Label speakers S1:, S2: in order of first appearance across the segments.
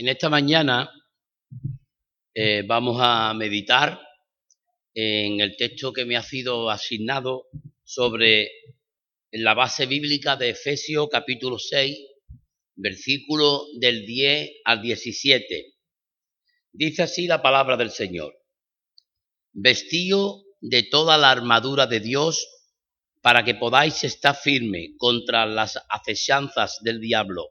S1: En esta mañana eh, vamos a meditar en el texto que me ha sido asignado sobre la base bíblica de Efesios capítulo 6, versículo del 10 al 17. Dice así la palabra del Señor. Vestío de toda la armadura de Dios para que podáis estar firme contra las acechanzas del diablo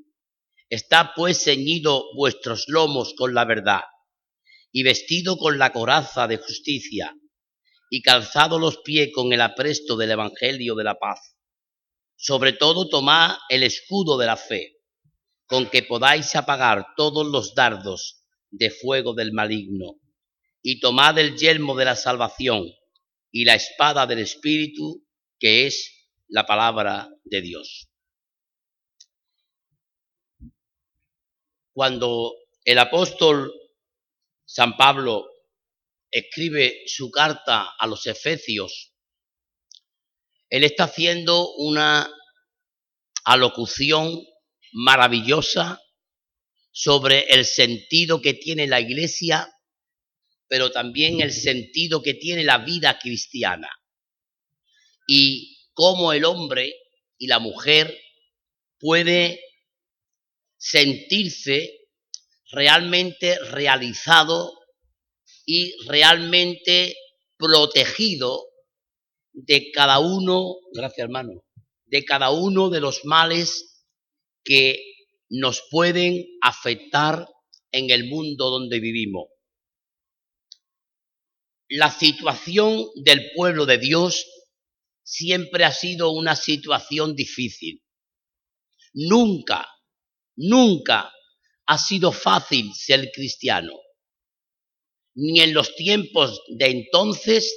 S1: Está pues ceñido vuestros lomos con la verdad, y vestido con la coraza de justicia, y calzado los pies con el apresto del Evangelio de la paz. Sobre todo tomad el escudo de la fe, con que podáis apagar todos los dardos de fuego del maligno, y tomad el yelmo de la salvación y la espada del Espíritu, que es la palabra de Dios. Cuando el apóstol San Pablo escribe su carta a los Efesios, él está haciendo una alocución maravillosa sobre el sentido que tiene la iglesia, pero también el sentido que tiene la vida cristiana y cómo el hombre y la mujer puede sentirse realmente realizado y realmente protegido de cada uno, gracias hermano, de cada uno de los males que nos pueden afectar en el mundo donde vivimos. La situación del pueblo de Dios siempre ha sido una situación difícil. Nunca Nunca ha sido fácil ser cristiano, ni en los tiempos de entonces,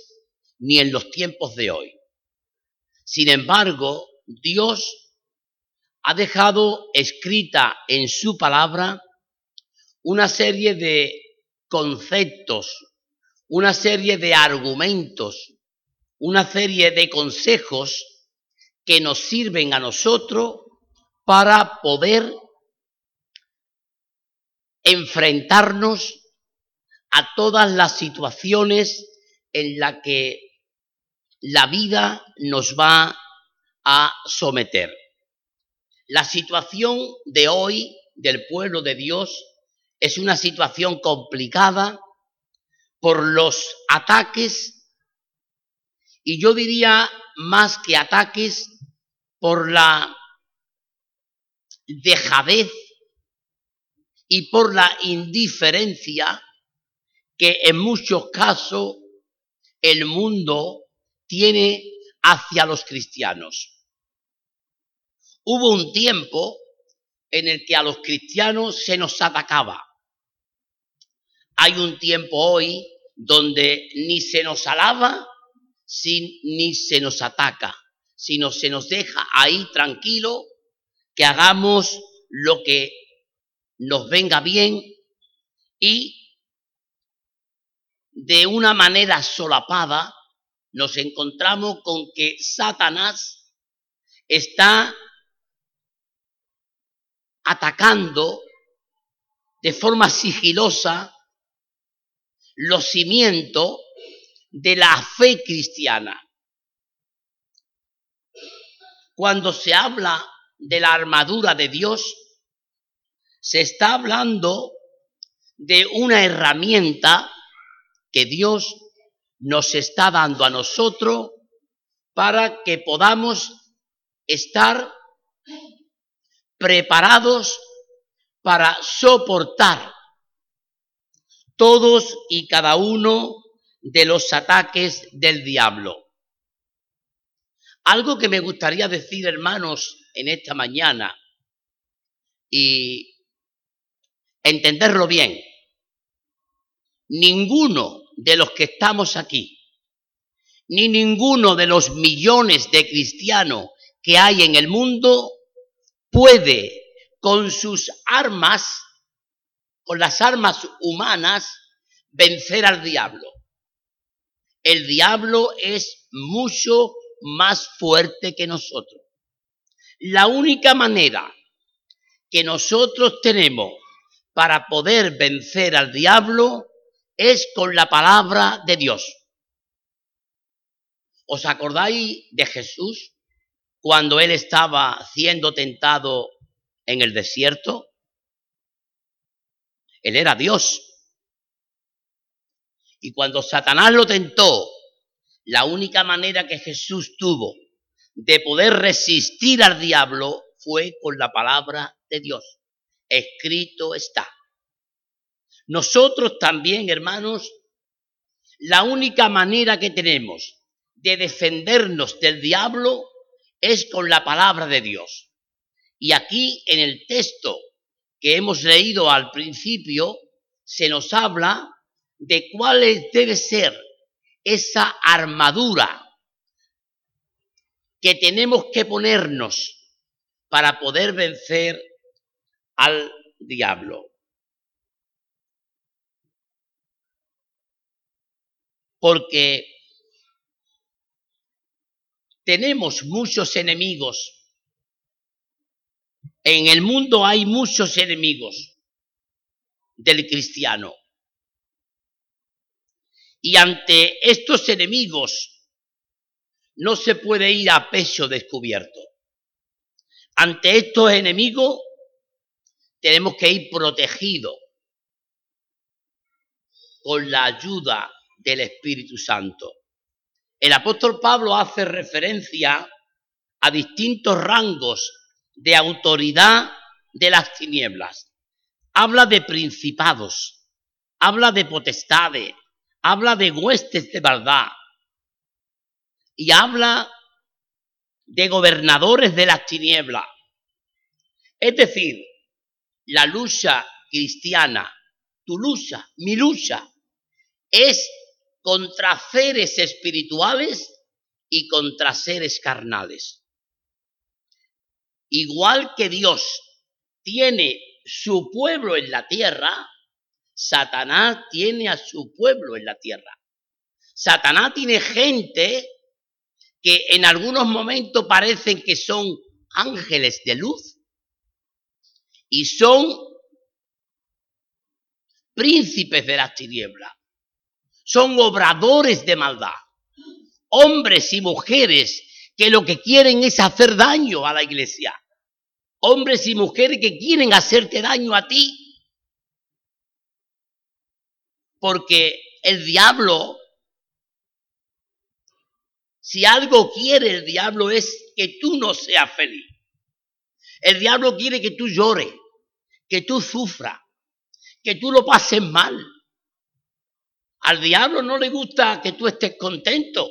S1: ni en los tiempos de hoy. Sin embargo, Dios ha dejado escrita en su palabra una serie de conceptos, una serie de argumentos, una serie de consejos que nos sirven a nosotros para poder enfrentarnos a todas las situaciones en las que la vida nos va a someter. La situación de hoy del pueblo de Dios es una situación complicada por los ataques y yo diría más que ataques por la dejadez y por la indiferencia que en muchos casos el mundo tiene hacia los cristianos. Hubo un tiempo en el que a los cristianos se nos atacaba. Hay un tiempo hoy donde ni se nos alaba ni se nos ataca, sino se nos deja ahí tranquilo que hagamos lo que nos venga bien y de una manera solapada nos encontramos con que Satanás está atacando de forma sigilosa los cimientos de la fe cristiana. Cuando se habla de la armadura de Dios, se está hablando de una herramienta que Dios nos está dando a nosotros para que podamos estar preparados para soportar todos y cada uno de los ataques del diablo. Algo que me gustaría decir, hermanos, en esta mañana, y entenderlo bien. ninguno de los que estamos aquí, ni ninguno de los millones de cristianos que hay en el mundo puede con sus armas, con las armas humanas, vencer al diablo. El diablo es mucho más fuerte que nosotros. La única manera que nosotros tenemos para poder vencer al diablo es con la palabra de Dios. ¿Os acordáis de Jesús cuando él estaba siendo tentado en el desierto? Él era Dios. Y cuando Satanás lo tentó, la única manera que Jesús tuvo de poder resistir al diablo fue con la palabra de Dios. Escrito está. Nosotros también, hermanos, la única manera que tenemos de defendernos del diablo es con la palabra de Dios. Y aquí en el texto que hemos leído al principio, se nos habla de cuál debe ser esa armadura que tenemos que ponernos para poder vencer al diablo. Porque tenemos muchos enemigos. En el mundo hay muchos enemigos del cristiano. Y ante estos enemigos no se puede ir a pecho descubierto. Ante estos enemigos tenemos que ir protegidos con la ayuda del Espíritu Santo. El apóstol Pablo hace referencia a distintos rangos de autoridad de las tinieblas. Habla de principados, habla de potestades, habla de huestes de maldad y habla de gobernadores de las tinieblas. Es decir, la lucha cristiana, tu lucha, mi lucha, es contra seres espirituales y contra seres carnales. Igual que Dios tiene su pueblo en la tierra, Satanás tiene a su pueblo en la tierra. Satanás tiene gente que en algunos momentos parecen que son ángeles de luz y son príncipes de las tinieblas. Son obradores de maldad, hombres y mujeres que lo que quieren es hacer daño a la iglesia, hombres y mujeres que quieren hacerte daño a ti, porque el diablo, si algo quiere el diablo es que tú no seas feliz. El diablo quiere que tú llores, que tú sufras, que tú lo pases mal. Al diablo no le gusta que tú estés contento.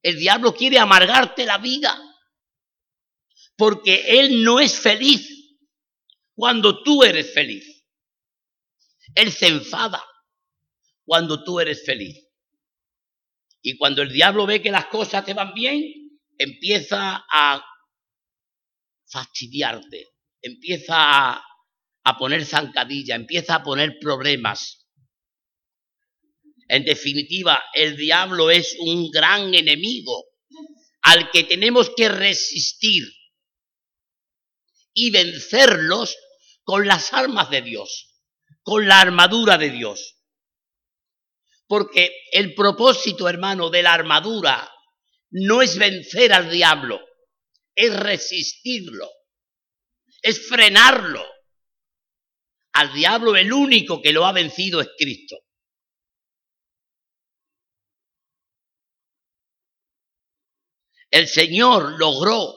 S1: El diablo quiere amargarte la vida porque él no es feliz cuando tú eres feliz. Él se enfada cuando tú eres feliz. Y cuando el diablo ve que las cosas te van bien, empieza a fastidiarte, empieza a poner zancadilla, empieza a poner problemas. En definitiva, el diablo es un gran enemigo al que tenemos que resistir y vencerlos con las armas de Dios, con la armadura de Dios. Porque el propósito, hermano, de la armadura no es vencer al diablo, es resistirlo, es frenarlo, al diablo el único que lo ha vencido es Cristo. El Señor logró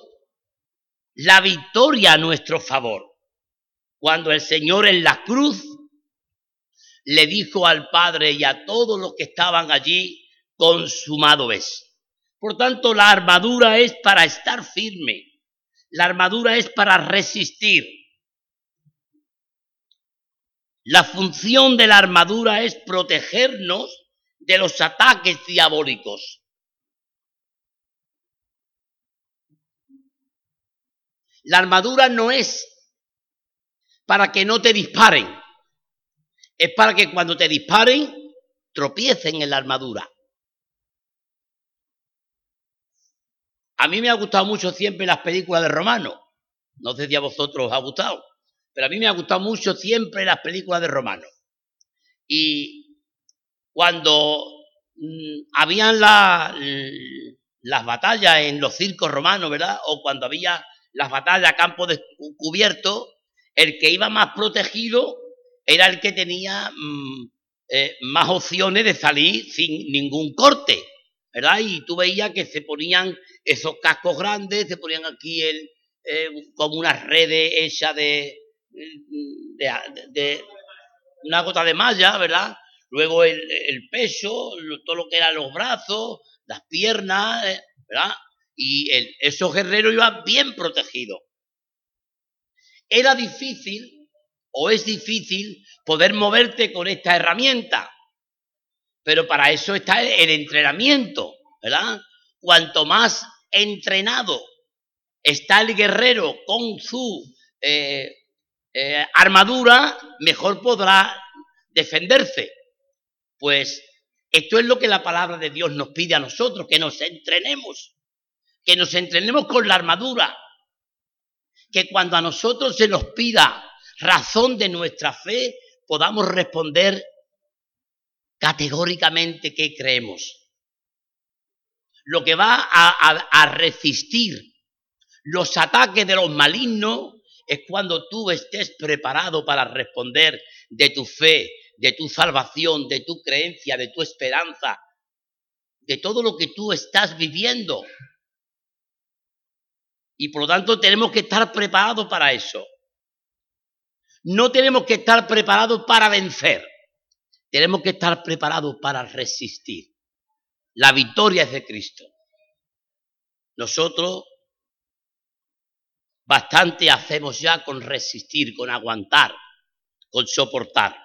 S1: la victoria a nuestro favor cuando el Señor en la cruz le dijo al Padre y a todos los que estaban allí, consumado es. Por tanto, la armadura es para estar firme, la armadura es para resistir, La función de la armadura es protegernos de los ataques diabólicos. La armadura no es para que no te disparen, es para que cuando te disparen tropiecen en la armadura. A mí me ha gustado mucho siempre las películas de Romano. No sé si a vosotros os ha gustado, pero a mí me ha gustado mucho siempre las películas de Romano. Y cuando mm, habían las batallas en los circos romanos, ¿verdad? O cuando había las batallas a campo descubierto, el que iba más protegido era el que tenía mm, eh, más opciones de salir sin ningún corte, ¿verdad? Y tú veías que se ponían esos cascos grandes, se ponían aquí el, eh, como unas redes hechas de, de, una gota de malla, ¿verdad? Luego el, peso, todo lo que eran los brazos, las piernas, eh, ¿verdad? Y el, esos guerreros iban bien protegidos. Era difícil, o es difícil, poder moverte con esta herramienta. Pero para eso está el entrenamiento, ¿verdad? Cuanto más entrenado está el guerrero con su eh, eh, armadura, mejor podrá defenderse. Pues esto es lo que la palabra de Dios nos pide a nosotros, que nos entrenemos, que nos entrenemos con la armadura, que cuando a nosotros se nos pida razón de nuestra fe, podamos responder categóricamente que creemos lo que va a, resistir los ataques de los malignos es cuando tú estés preparado para responder de tu fe, de tu salvación, de tu creencia, de tu esperanza, de todo lo que tú estás viviendo. Y por lo tanto tenemos que estar preparados para eso. No tenemos que estar preparados para vencer. Tenemos que estar preparados para resistir. La victoria es de Cristo. Nosotros bastante hacemos ya con resistir, con aguantar, con soportar.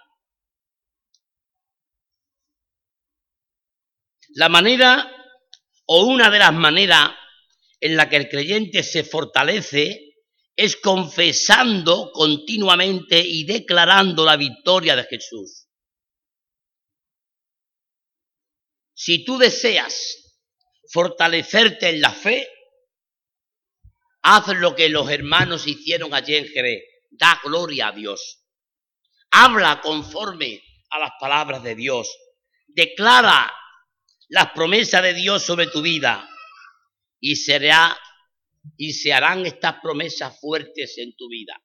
S1: La manera o una de las maneras en la que el creyente se fortalece es confesando continuamente y declarando la victoria de Jesús. Si tú deseas fortalecerte en la fe, haz lo que los hermanos hicieron allí en Jerez. Da gloria a Dios. Habla conforme a las palabras de Dios. Declara las promesas de Dios sobre tu vida y será y se harán estas promesas fuertes en tu vida.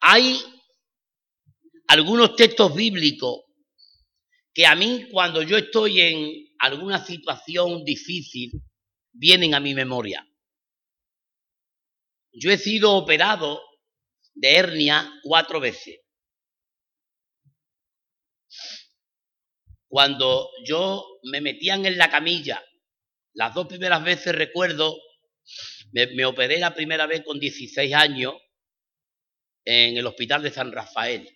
S1: Hay algunos textos bíblicos que a mí cuando yo estoy en alguna situación difícil, vienen a mi memoria. Yo he sido operado de hernia cuatro veces. Cuando yo me metían en la camilla, las dos primeras veces recuerdo, me, me operé la primera vez con 16 años en el hospital de San Rafael,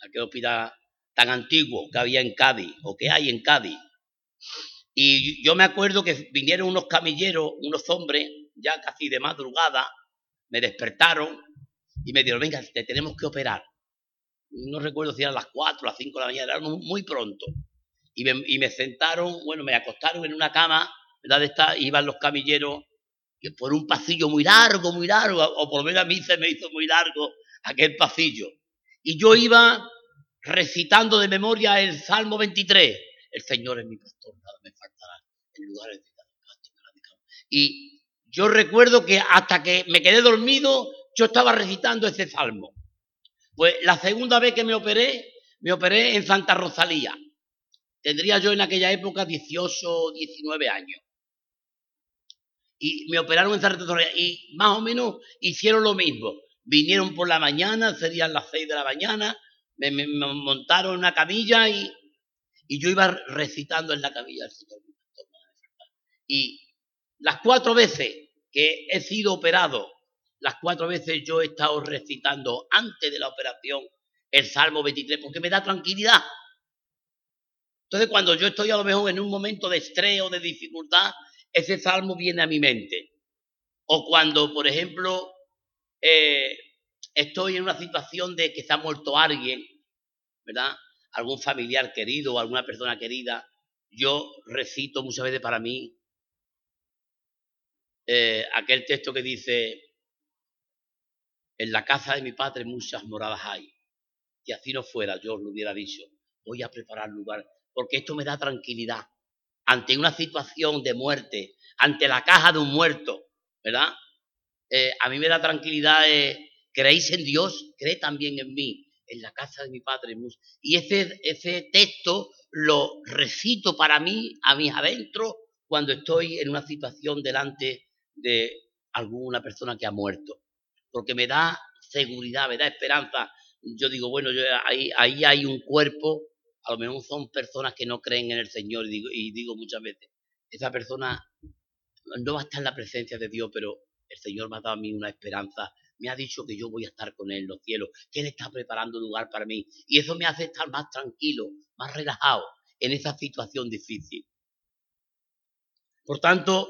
S1: aquel hospital tan antiguo que había en Cádiz o que hay en Cádiz. Y yo me acuerdo que vinieron unos camilleros, unos hombres, ya casi de madrugada, me despertaron y me dijeron, venga, te tenemos que operar. No recuerdo si eran las 4 las 5 de la mañana, era muy pronto. Y me, y me sentaron, bueno, me acostaron en una cama, ¿verdad? Esta, iban los camilleros que por un pasillo muy largo, muy largo, o por lo menos a mí se me hizo muy largo aquel pasillo. Y yo iba recitando de memoria el Salmo 23. El Señor es mi pastor, nada me faltará en lugares de Y yo recuerdo que hasta que me quedé dormido, yo estaba recitando ese salmo. Pues la segunda vez que me operé, me operé en Santa Rosalía. Tendría yo en aquella época 18 o 19 años. Y me operaron en Santa Rosalía y más o menos hicieron lo mismo. Vinieron por la mañana, serían las 6 de la mañana, me, montaron una camilla y, y, yo iba recitando en la camilla Y las cuatro veces que he sido operado, las cuatro veces yo he estado recitando antes de la operación el Salmo 23, porque me da tranquilidad. Entonces, cuando yo estoy a lo mejor en un momento de estrés o de dificultad, ese salmo viene a mi mente. O cuando, por ejemplo, eh, estoy en una situación de que se ha muerto alguien, ¿verdad? Algún familiar querido o alguna persona querida, yo recito muchas veces para mí eh, aquel texto que dice, en la casa de mi padre muchas moradas hay. Y así no fuera, yo lo hubiera dicho, voy a preparar lugar, porque esto me da tranquilidad. Ante una situación de muerte, ante la caja de un muerto, ¿verdad? Eh, a mí me da tranquilidad, eh, creéis en Dios, cree también en mí, en la casa de mi padre. Y ese, ese texto lo recito para mí, a mis adentro, cuando estoy en una situación delante de alguna persona que ha muerto. Porque me da seguridad, me da esperanza. Yo digo, bueno, ahí, ahí hay un cuerpo, a lo mejor son personas que no creen en el Señor, y digo, y digo muchas veces, esa persona no va a estar en la presencia de Dios, pero el Señor me ha dado a mí una esperanza, me ha dicho que yo voy a estar con Él en los cielos, que Él está preparando lugar para mí. Y eso me hace estar más tranquilo, más relajado en esa situación difícil. Por tanto,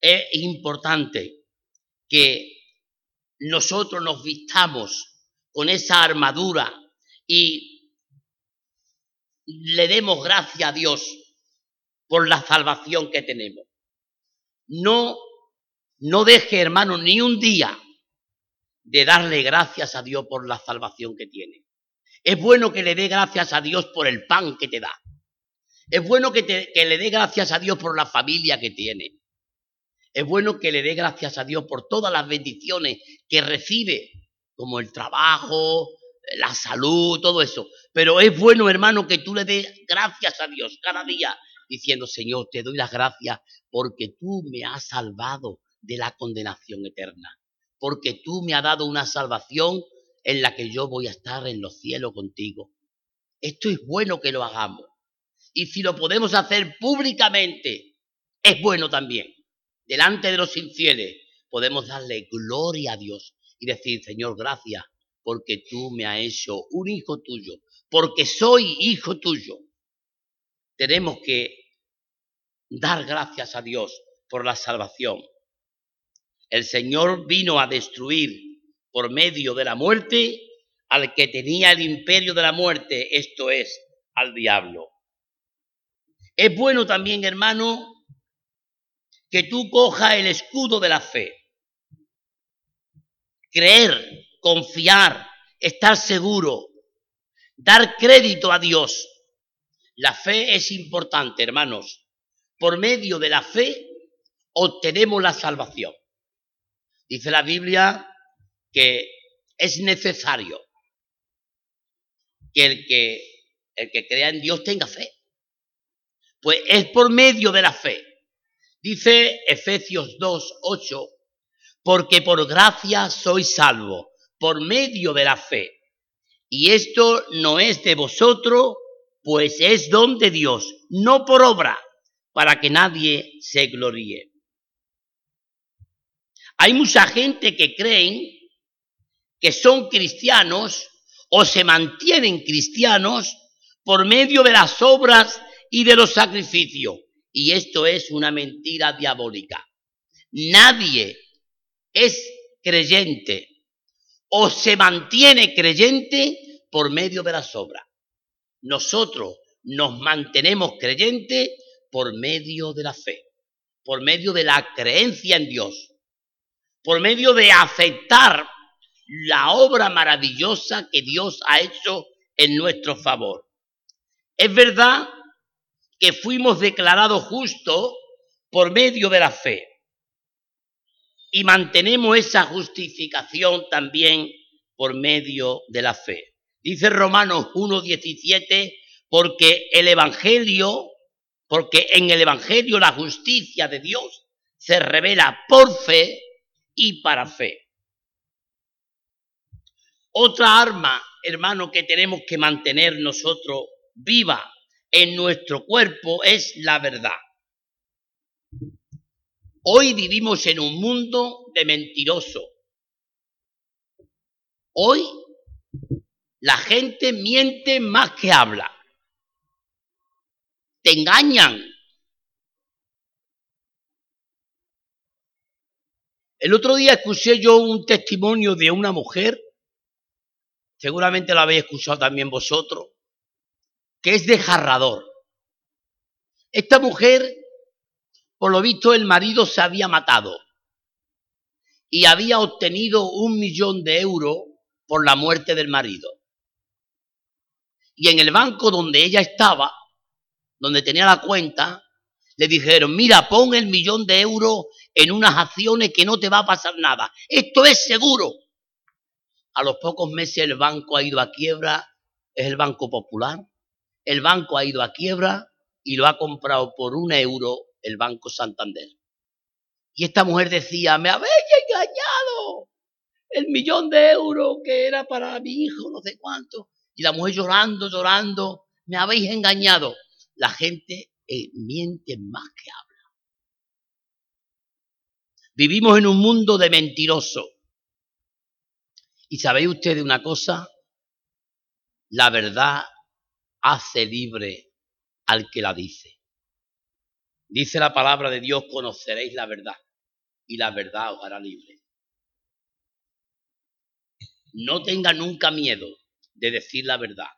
S1: es importante que nosotros nos vistamos con esa armadura y le demos gracias a Dios por la salvación que tenemos. No, no deje, hermano, ni un día de darle gracias a Dios por la salvación que tiene. Es bueno que le dé gracias a Dios por el pan que te da. Es bueno que, le dé gracias a Dios por la familia que tiene. Es bueno que le dé gracias a Dios por todas las bendiciones que recibe, como el trabajo, la salud, todo eso. Pero es bueno, hermano, que tú le des gracias a Dios cada día, diciendo, Señor, te doy las gracias porque tú me has salvado de la condenación eterna, porque tú me has dado una salvación en la que yo voy a estar en los cielos contigo. Esto es bueno que lo hagamos. Y si lo podemos hacer públicamente, es bueno también. Delante de los infieles podemos darle gloria a Dios y decir, Señor, gracias, porque tú me has hecho un hijo tuyo, porque soy hijo tuyo. Tenemos que dar gracias a Dios por la salvación. El Señor vino a destruir por medio de la muerte al que tenía el imperio de la muerte, esto es, al diablo. Es bueno también, hermano, que tú cojas el escudo de la fe. Creer, confiar, estar seguro, dar crédito a Dios. La fe es importante, hermanos. Por medio de la fe obtenemos la salvación. Dice la Biblia que es necesario que el que, el que crea en Dios tenga fe. Pues es por medio de la fe. Dice Efesios 2, 8, porque por gracia sois salvo, por medio de la fe. Y esto no es de vosotros, pues es don de Dios, no por obra, para que nadie se gloríe. Hay mucha gente que creen que son cristianos o se mantienen cristianos por medio de las obras y de los sacrificios. Y esto es una mentira diabólica. Nadie es creyente o se mantiene creyente por medio de las obras. Nosotros nos mantenemos creyentes por medio de la fe, por medio de la creencia en Dios, por medio de aceptar la obra maravillosa que Dios ha hecho en nuestro favor. Es verdad que fuimos declarados justos por medio de la fe. Y mantenemos esa justificación también por medio de la fe. Dice Romanos 1.17, porque el Evangelio, porque en el Evangelio la justicia de Dios se revela por fe y para fe. Otra arma, hermano, que tenemos que mantener nosotros viva en nuestro cuerpo es la verdad. Hoy vivimos en un mundo de mentiroso. Hoy La gente miente más que habla. Te engañan. El otro día escuché yo un testimonio de una mujer, seguramente lo habéis escuchado también vosotros, que es desgarrador. Esta mujer, por lo visto, el marido se había matado y había obtenido un millón de euros por la muerte del marido. Y en el banco donde ella estaba, donde tenía la cuenta, le dijeron, mira, pon el millón de euros en unas acciones que no te va a pasar nada. Esto es seguro. A los pocos meses el banco ha ido a quiebra, es el Banco Popular. El banco ha ido a quiebra y lo ha comprado por un euro el Banco Santander. Y esta mujer decía, me habéis engañado. El millón de euros que era para mi hijo, no sé cuánto. Y la mujer llorando, llorando, me habéis engañado. La gente eh, miente más que habla. Vivimos en un mundo de mentirosos. ¿Y sabéis ustedes una cosa? La verdad hace libre al que la dice. Dice la palabra de Dios, conoceréis la verdad y la verdad os hará libre. No tenga nunca miedo de decir la verdad,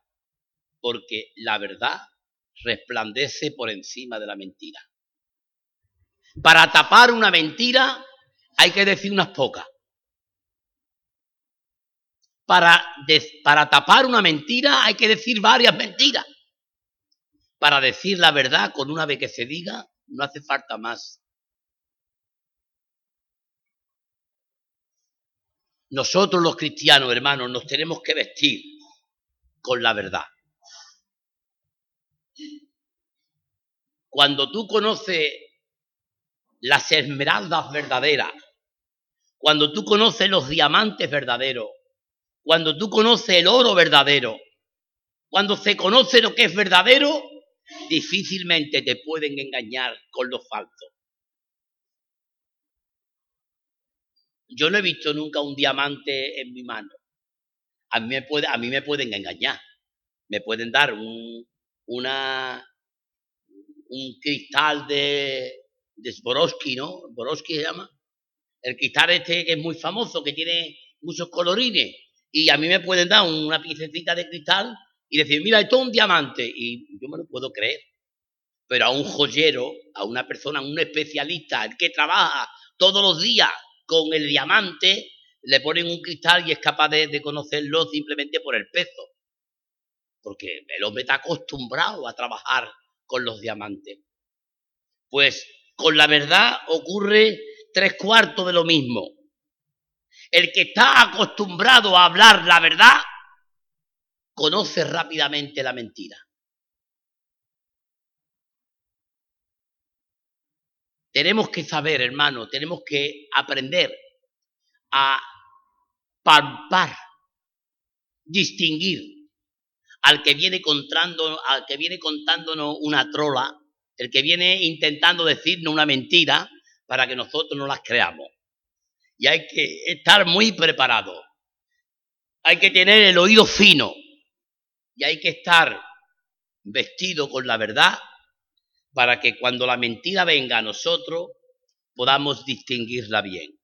S1: porque la verdad resplandece por encima de la mentira. Para tapar una mentira hay que decir unas pocas. Para, para tapar una mentira hay que decir varias mentiras. Para decir la verdad con una vez que se diga, no hace falta más. Nosotros los cristianos, hermanos, nos tenemos que vestir con la verdad. Cuando tú conoces las esmeraldas verdaderas, cuando tú conoces los diamantes verdaderos, cuando tú conoces el oro verdadero, cuando se conoce lo que es verdadero, difícilmente te pueden engañar con lo falso. Yo no he visto nunca un diamante en mi mano. A mí me, a mí me pueden engañar. Me pueden dar un, una, un cristal de, de ¿no? Swarovski se llama. El cristal este que es muy famoso, que tiene muchos colorines. Y a mí me pueden dar una piececita de cristal y decir, mira, esto es un diamante. Y yo me lo puedo creer. Pero a un joyero, a una persona, a un especialista, el que trabaja todos los días con el diamante, le ponen un cristal y es capaz de, de conocerlo simplemente por el peso. Porque el hombre está acostumbrado a trabajar con los diamantes. Pues con la verdad ocurre tres cuartos de lo mismo. El que está acostumbrado a hablar la verdad, conoce rápidamente la mentira. Tenemos que saber, hermano, tenemos que aprender a palpar, distinguir al que viene contando, al que viene contándonos una trola, el que viene intentando decirnos una mentira para que nosotros no las creamos. Y hay que estar muy preparado. Hay que tener el oído fino y hay que estar vestido con la verdad para que cuando la mentira venga a nosotros podamos distinguirla bien.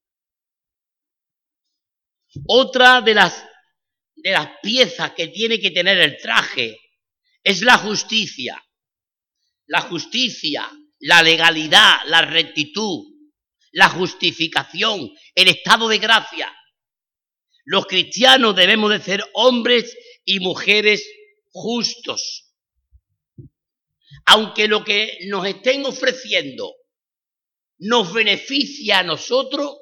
S1: Otra de las, de las piezas que tiene que tener el traje es la justicia. La justicia, la legalidad, la rectitud, la justificación, el estado de gracia. Los cristianos debemos de ser hombres y mujeres justos. Aunque lo que nos estén ofreciendo nos beneficia a nosotros,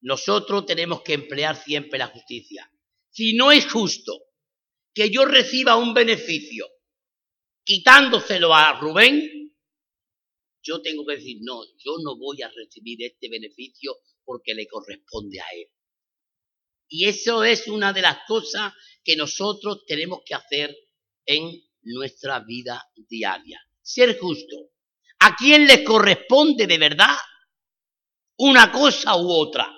S1: nosotros tenemos que emplear siempre la justicia. Si no es justo que yo reciba un beneficio quitándoselo a Rubén, yo tengo que decir, no, yo no voy a recibir este beneficio porque le corresponde a él. Y eso es una de las cosas que nosotros tenemos que hacer en nuestra vida diaria. Ser justo. ¿A quién le corresponde de verdad una cosa u otra?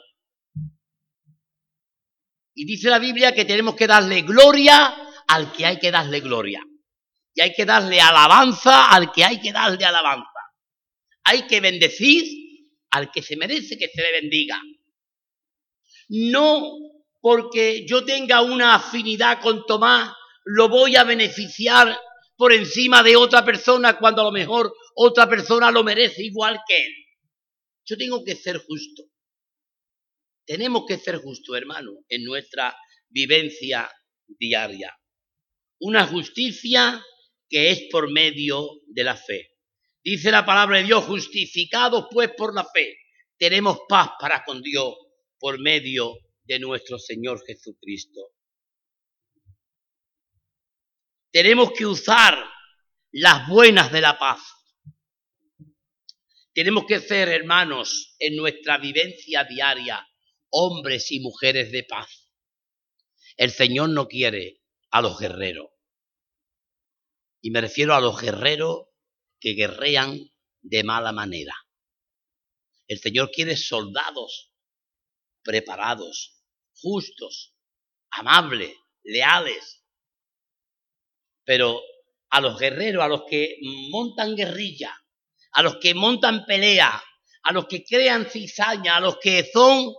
S1: Y dice la Biblia que tenemos que darle gloria al que hay que darle gloria. Y hay que darle alabanza al que hay que darle alabanza. Hay que bendecir al que se merece que se le bendiga. No porque yo tenga una afinidad con Tomás, lo voy a beneficiar por encima de otra persona cuando a lo mejor otra persona lo merece igual que él. Yo tengo que ser justo. Tenemos que ser justos, hermano, en nuestra vivencia diaria. Una justicia que es por medio de la fe. Dice la palabra de Dios, justificados pues por la fe, tenemos paz para con Dios por medio de nuestro Señor Jesucristo. Tenemos que usar las buenas de la paz. Tenemos que ser, hermanos, en nuestra vivencia diaria, hombres y mujeres de paz. El Señor no quiere a los guerreros. Y me refiero a los guerreros que guerrean de mala manera. El Señor quiere soldados preparados, justos, amables, leales. Pero a los guerreros, a los que montan guerrilla, a los que montan pelea, a los que crean cizaña, a los que son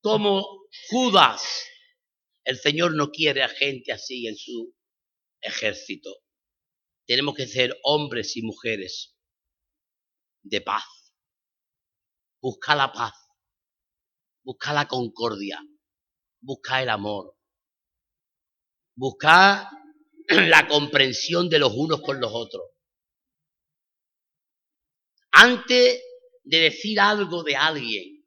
S1: como Judas. El Señor no quiere a gente así en su ejército. Tenemos que ser hombres y mujeres de paz. Busca la paz. Busca la concordia. Busca el amor. Busca la comprensión de los unos con los otros. Antes de decir algo de alguien,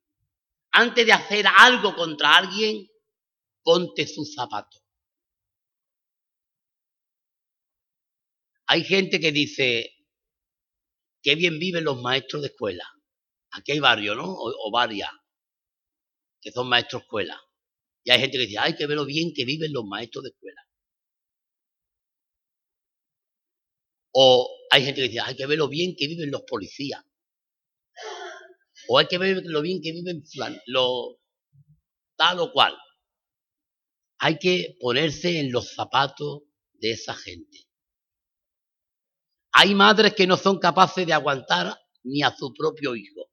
S1: antes de hacer algo contra alguien, ponte su zapato. Hay gente que dice, qué bien viven los maestros de escuela. Aquí hay varios, ¿no? O, varias, que son maestros de escuela. Y hay gente que dice, hay que ver lo bien que viven los maestros de escuela. O hay gente que dice, hay que ver lo bien que viven los policías. O hay que ver lo bien que viven lo tal o cual. Hay que ponerse en los zapatos de esa gente. Hay madres que no son capaces de aguantar ni a su propio hijo.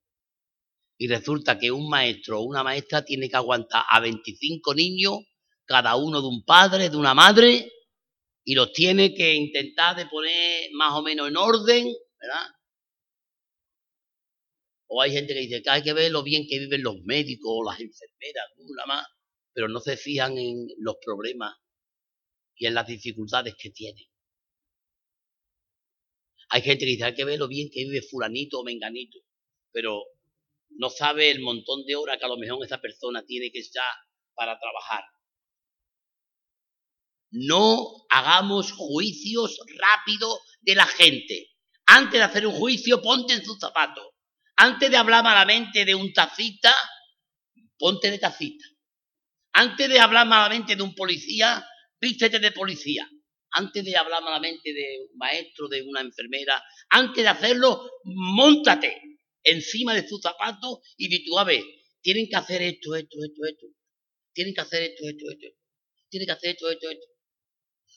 S1: Y resulta que un maestro o una maestra tiene que aguantar a 25 niños, cada uno de un padre, de una madre, y los tiene que intentar de poner más o menos en orden, ¿verdad? O hay gente que dice que hay que ver lo bien que viven los médicos o las enfermeras, una más, pero no se fijan en los problemas y en las dificultades que tienen. Hay gente que dice, que ver lo bien que vive fulanito o menganito, pero no sabe el montón de horas que a lo mejor esa persona tiene que estar para trabajar. No hagamos juicios rápidos de la gente. Antes de hacer un juicio, ponte en sus zapatos. Antes de hablar malamente de un tacita, ponte de tacita. Antes de hablar malamente de un policía, vístete de policía. Antes de hablar malamente de un maestro, de una enfermera, antes de hacerlo, montate encima de sus zapatos y di tú, a ver, tienen que hacer esto, esto, esto, esto. Tienen que hacer esto, esto, esto. Tienen que hacer esto, esto, esto.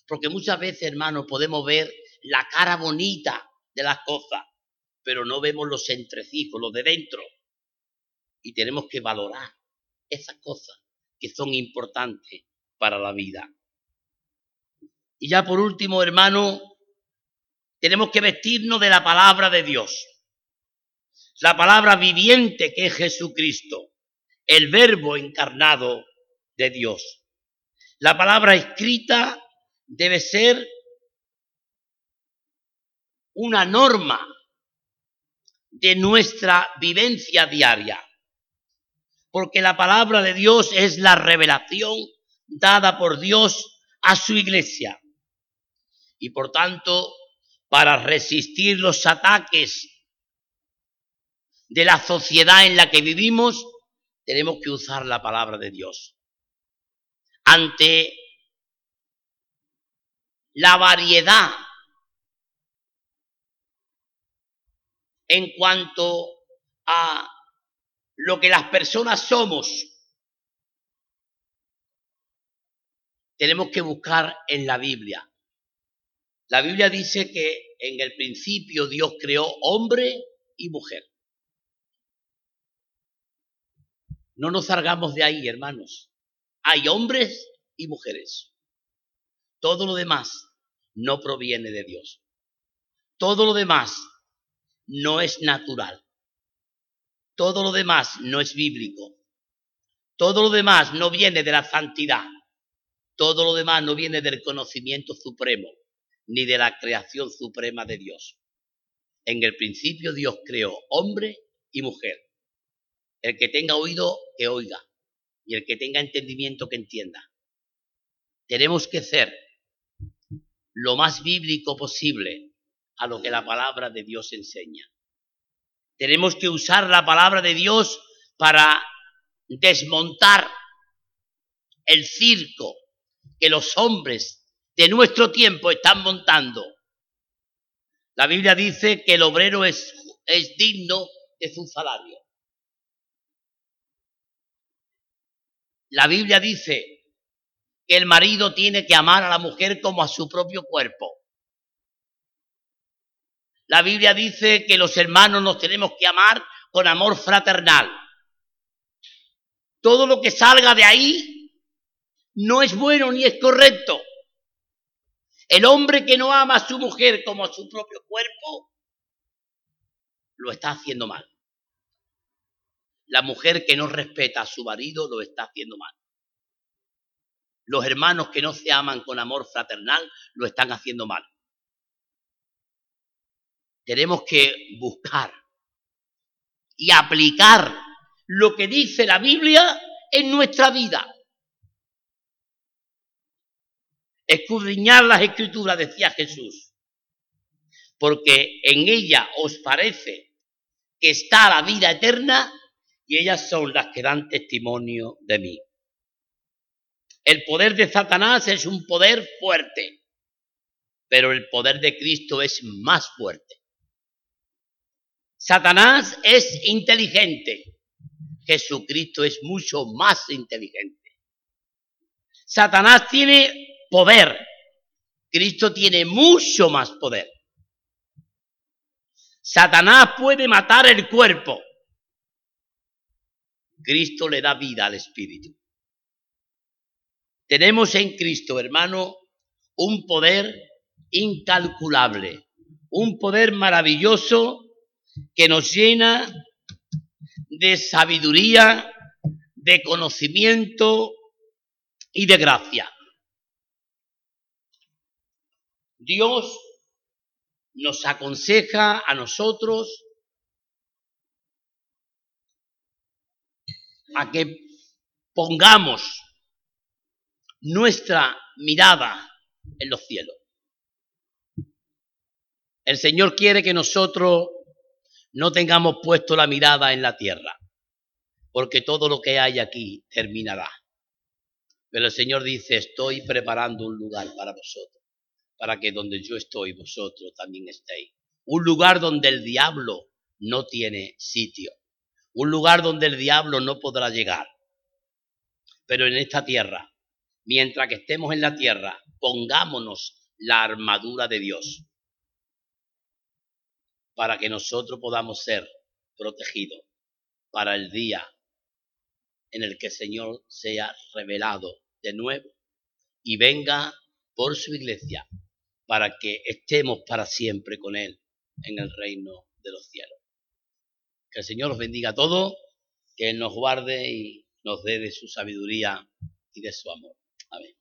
S1: Porque muchas veces, hermanos, podemos ver la cara bonita de las cosas, pero no vemos los entrecijos, los de dentro. Y tenemos que valorar esas cosas que son importantes para la vida. Y ya por último, hermano, tenemos que vestirnos de la palabra de Dios. La palabra viviente que es Jesucristo, el verbo encarnado de Dios. La palabra escrita debe ser una norma de nuestra vivencia diaria, porque la palabra de Dios es la revelación dada por Dios a su iglesia. Y por tanto, para resistir los ataques de la sociedad en la que vivimos, tenemos que usar la palabra de Dios. Ante la variedad en cuanto a lo que las personas somos tenemos que buscar en la Biblia. La Biblia dice que en el principio Dios creó hombre y mujer. No nos salgamos de ahí, hermanos. Hay hombres y mujeres. Todo lo demás no proviene de Dios. Todo lo demás no es natural. Todo lo demás no es bíblico. Todo lo demás no viene de la santidad. Todo lo demás no viene del conocimiento supremo, ni de la creación suprema de Dios. En el principio Dios creó hombre y mujer. El que tenga oído, que oiga. Y el que tenga entendimiento, que entienda. Tenemos que ser lo más bíblico posible a lo que la palabra de Dios enseña. Tenemos que usar la palabra de Dios para desmontar el circo que los hombres de nuestro tiempo están montando. La Biblia dice que el obrero es, es digno de su salario. La Biblia dice que el marido tiene que amar a la mujer como a su propio cuerpo. La Biblia dice que los hermanos nos tenemos que amar con amor fraternal. Todo lo que salga de ahí no es bueno ni es correcto. El hombre que no ama a su mujer como a su propio cuerpo, lo está haciendo mal. La mujer que no respeta a su marido lo está haciendo mal. Los hermanos que no se aman con amor fraternal lo están haciendo mal. Tenemos que buscar y aplicar lo que dice la Biblia en nuestra vida. Escudriñar las escrituras, decía Jesús, porque en ella os parece que está la vida eterna y ellas son las que dan testimonio de mí. El poder de Satanás es un poder fuerte, pero el poder de Cristo es más fuerte. Satanás es inteligente, Jesucristo es mucho más inteligente. Satanás tiene poder, Cristo tiene mucho más poder. Satanás puede matar el cuerpo, Cristo le da vida al espíritu. Tenemos en Cristo, hermano, un poder incalculable, un poder maravilloso que nos llena de sabiduría, de conocimiento y de gracia. Dios nos aconseja a nosotros a que pongamos nuestra mirada en los cielos. El Señor quiere que nosotros no tengamos puesto la mirada en la tierra, porque todo lo que hay aquí terminará. Pero el Señor dice, estoy preparando un lugar para vosotros, para que donde yo estoy, vosotros también estéis. Un lugar donde el diablo no tiene sitio, un lugar donde el diablo no podrá llegar. Pero en esta tierra mientras que estemos en la tierra, pongámonos la armadura de Dios para que nosotros podamos ser protegidos para el día en el que el Señor sea revelado de nuevo y venga por su iglesia para que estemos para siempre con Él en el reino de los cielos. Que el Señor los bendiga a todos, que Él nos guarde y nos dé de su sabiduría y de su amor. Amén.